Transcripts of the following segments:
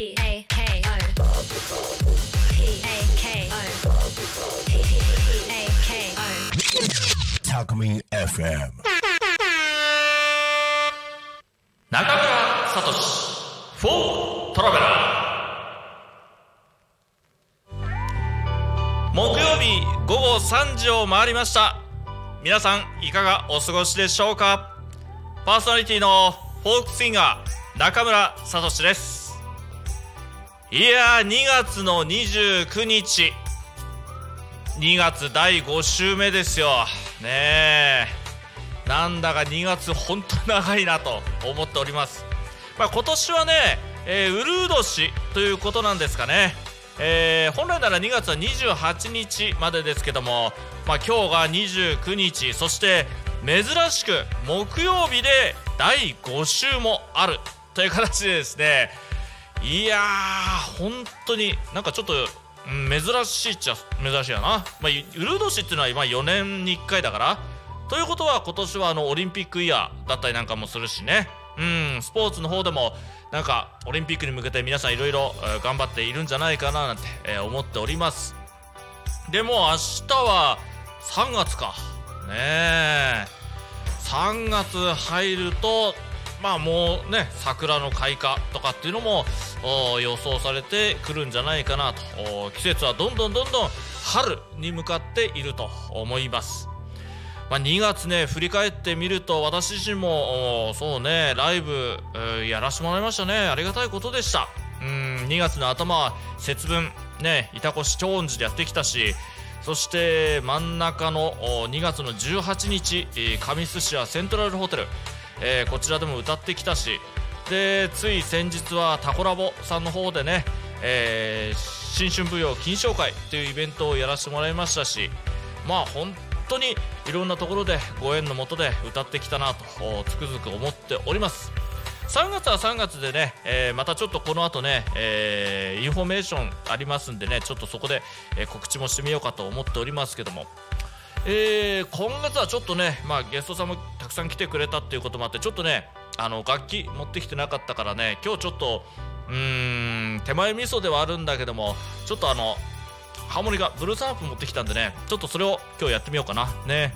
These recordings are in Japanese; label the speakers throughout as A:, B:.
A: A K O A K O A K O
B: タクミン FM
C: 中村聡フォートラベラー木曜日午後3時を回りました皆さんいかがお過ごしでしょうかパーソナリティのフォークシンガー中村聡ですいやー2月の29日。2月第5週目ですよ。ねえ。なんだか2月本当長いなと思っております、まあ、今年はね、えー、ウルー年ということなんですかね、えー本来なら2月は28日までですけども、まあ、今日が29日。そして珍しく木曜日で第5週もあるという形でですね。いやー本当になんかちょっと珍しいっちゃ珍しいやな、まあ、ウルー年っていうのは今4年に1回だから。ということは今年はあのオリンピックイヤーだったりなんかもするしね。うんスポーツの方でもなんかオリンピックに向けて皆さんいろいろ頑張っているんじゃないかななんて、え思っております。でも明日は3月か。ねえ。3月入るとまあもうね桜の開花とかっていうのも予想されてくるんじゃないかなと。季節はどんどんどんどん春に向かっていると思います。まあ、2月ね振り返ってみると私自身もそうねライブ、やらせてもらいましたね。ありがたいことでした。うん2月の頭は節分ね板越長音寺でやってきたしそして真ん中の2月の18日えー上須市はセントラルホテル、えーこちらでも歌ってきたしでつい先日はタコラボさんの方でね、えー新春舞踊金賞会というイベントをやらせてもらいましたしまあ本当にいろんなところでご縁のもとで歌ってきたなとつくづく思っております。3月は3月でね、えーまたちょっとこの後ね、えーインフォメーションありますんでねちょっとそこで、えー告知もしてみようかと思っておりますけども。えー今月はちょっとね、まあ、ゲストさんもたくさん来てくれたっていうこともあってちょっとねあの楽器持ってきてなかったからね今日ちょっとうーん手前味噌ではあるんだけどもちょっとあのハーモニカブルースハープ持ってきたんでねちょっとそれを今日やってみようかな。ね。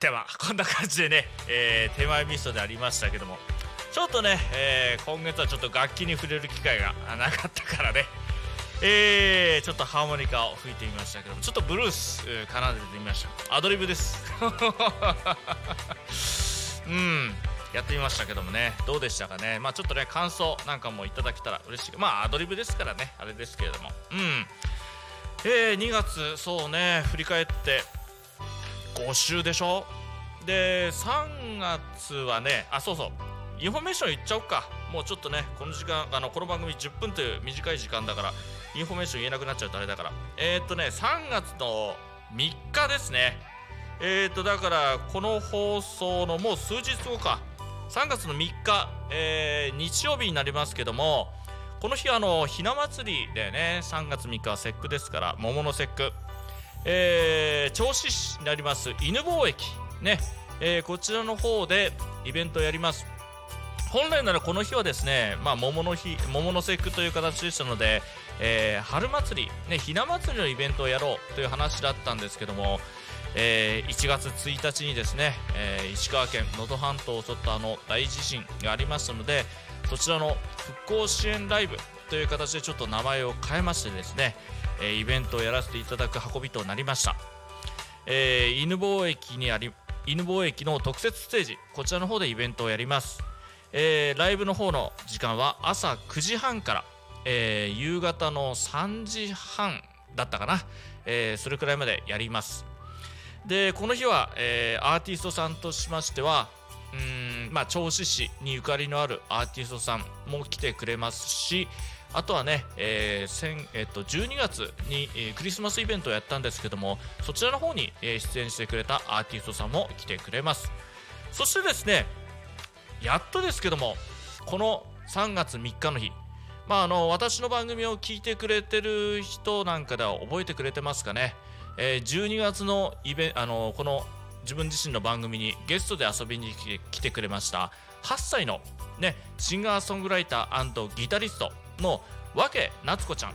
C: ではこんな感じでね、えー手前ミストでありましたけどもちょっとね、えー今月はちょっと楽器に触れる機会がなかったからね。えーちょっとハーモニカを吹いてみましたけどもちょっとブルース奏でてみました。アドリブです。うんやってみましたけどもね。どうでしたかね。まあちょっとね感想なんかもいただけたら嬉しいまあアドリブですからね。あれですけれども。うん。えー2月そうね振り返って5週でしょ？で3月はねあそうそう。インフォメーション言っちゃおうか。もうちょっとねこの時間あのこの番組10分という短い時間だからインフォメーション言えなくなっちゃうとあれだから。えー、っとね3月の3日ですね。えー、っとだからこの放送のもう数日後か。3月の3日、えー、日曜日になりますけどもこの日はあのひな祭りでね3月3日は節句ですから桃の節句。えー、銚子市になります犬吠駅。ね、えー、こちらの方でイベントをやります。本来ならこの日はですね、まあ、桃の日桃の節句という形でしたので、えー、春祭り、ね、ひな祭りのイベントをやろうという話だったんですけども、えー、1月1日にですね、えー、石川県能登半島を襲ったあの大地震がありましたのでそちらの復興支援ライブという形でちょっと名前を変えましてですね、えイベントをやらせていただく運びとなりました、えー、犬吠駅にあり犬吠駅の特設ステージこちらの方でイベントをやります、えー、ライブの方の時間は朝9時半から、えー、夕方の3時半だったかな、えそれくらいまでやります。でこの日は、えアーティストさんとしましてはうんまあ銚子市にゆかりのあるアーティストさんも来てくれますしあとはね、えー先えっと、12月に、えー、クリスマスイベントをやったんですけどもそちらの方に、えー、出演してくれたアーティストさんも来てくれます。そしてですねやっとですけどもこの3月3日の日まああの私の番組を聞いてくれてる人なんかでは覚えてくれてますかね、えー、12月のイベあのこの自分自身の番組にゲストで遊びに来てくれました8歳の、ね、シンガーソングライターギタリストのわけ夏子ちゃん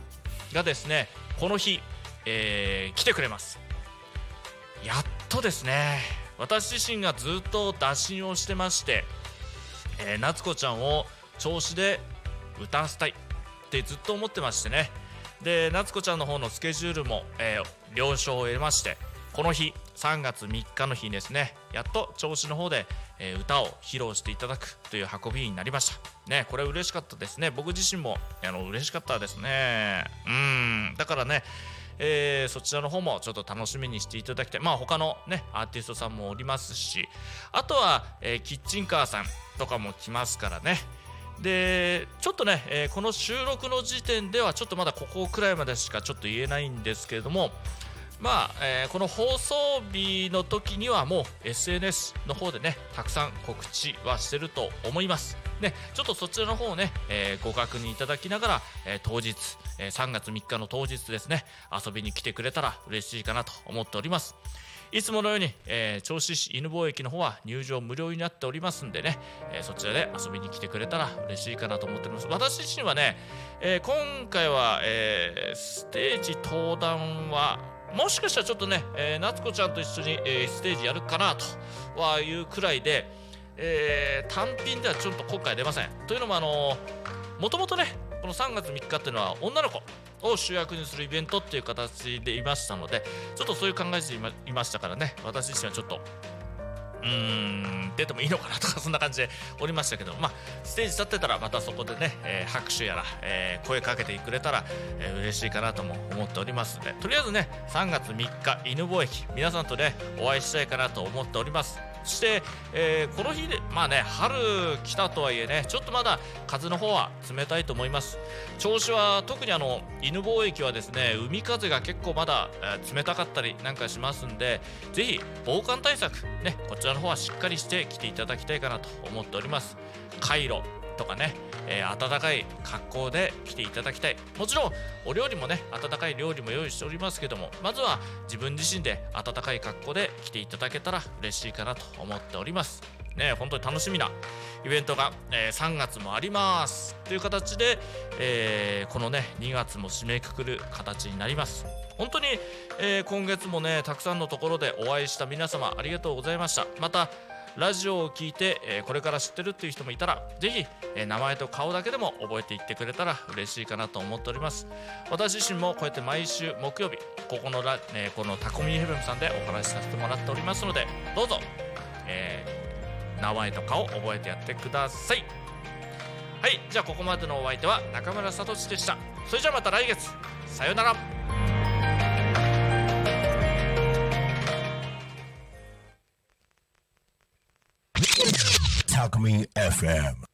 C: がですねこの日、えー、来てくれます。やっとですね私自身がずっと打診をしてまして、えー、夏子ちゃんを調子で歌わせたいってずっと思ってましてね。で夏子ちゃんの方のスケジュールも、えー、了承を得ましてこの日3月3日の日にですねやっと調子の方で、え、歌を披露していただくという運びになりました。ねこれ嬉しかったですね。僕自身もあの嬉しかったですね。うん。だからねえー、そちらの方もちょっと楽しみにしていただきたい。まあ他のねアーティストさんもおりますし。あとは、えー、キッチンカーさんとかも来ますからね。でちょっとね、えー、この収録の時点ではちょっとまだここくらいまでしかちょっと言えないんですけれどもまあ、えー、この放送日の時にはもう SNS の方でねたくさん告知はしてると思います。ね、ちょっとそちらの方をね、えー、ご確認いただきながら、えー、当日、え、3月3日の当日ですね遊びに来てくれたら嬉しいかなと思っております。いつものように、え、銚子市犬貿易の方は入場無料になっておりますんでね、え、そちらで遊びに来てくれたら嬉しいかなと思っております。私自身はね、え、今回は、えステージ登壇はもしかしたらちょっとね、えー、夏子ちゃんと一緒に、えー、ステージやるかなとはいうくらいで、えー、単品ではちょっと今回出ません。というのもあのもともとねこの3月3日っていうのは女の子を主役にするイベントっていう形でいましたのでちょっとそういう考えでいましたからね私自身はちょっとうーん出てもいいのかなとかそんな感じでおりましたけどまあステージ立ってたらまたそこでね、えー、拍手やら、えー、声かけてくれたら、えー、嬉しいかなとも思っておりますのでとりあえずね3月3日犬吠駅皆さんとねお会いしたいかなと思っております。そして、えー、この日でまあね春来たとはいえねちょっとまだ風の方は冷たいと思います。調子は特にあの犬貿易はですね海風が結構まだ、えー、冷たかったりなんかしますんでぜひ防寒対策ねこちらの方はしっかりして来ていただきたいかなと思っております。カイロ。とかねえー、暖かい格好で来ていただきたい。もちろんお料理もね温かい料理も用意しておりますけどもまずは自分自身で温かい格好で来ていただけたら嬉しいかなと思っております。ね本当に楽しみなイベントが、えー、3月もあります。という形で、えー、このね2月も締めくくる形になります。本当に、え、今月もねたくさんのところでお会いした皆様ありがとうございました。またラジオを聞いて、えこれから知ってるっていう人もいたらぜひ、え名前と顔だけでも覚えていってくれたら嬉しいかなと思っております。私自身もこうやって毎週木曜日ここのラ、えこのタコミヘブンさんでお話しさせてもらっておりますのでどうぞ、えー、名前と顔覚えてやってください。はいじゃあここまでのお相手は中村聡でした。それじゃあまた来月。さよなら。
B: Alchemy FM.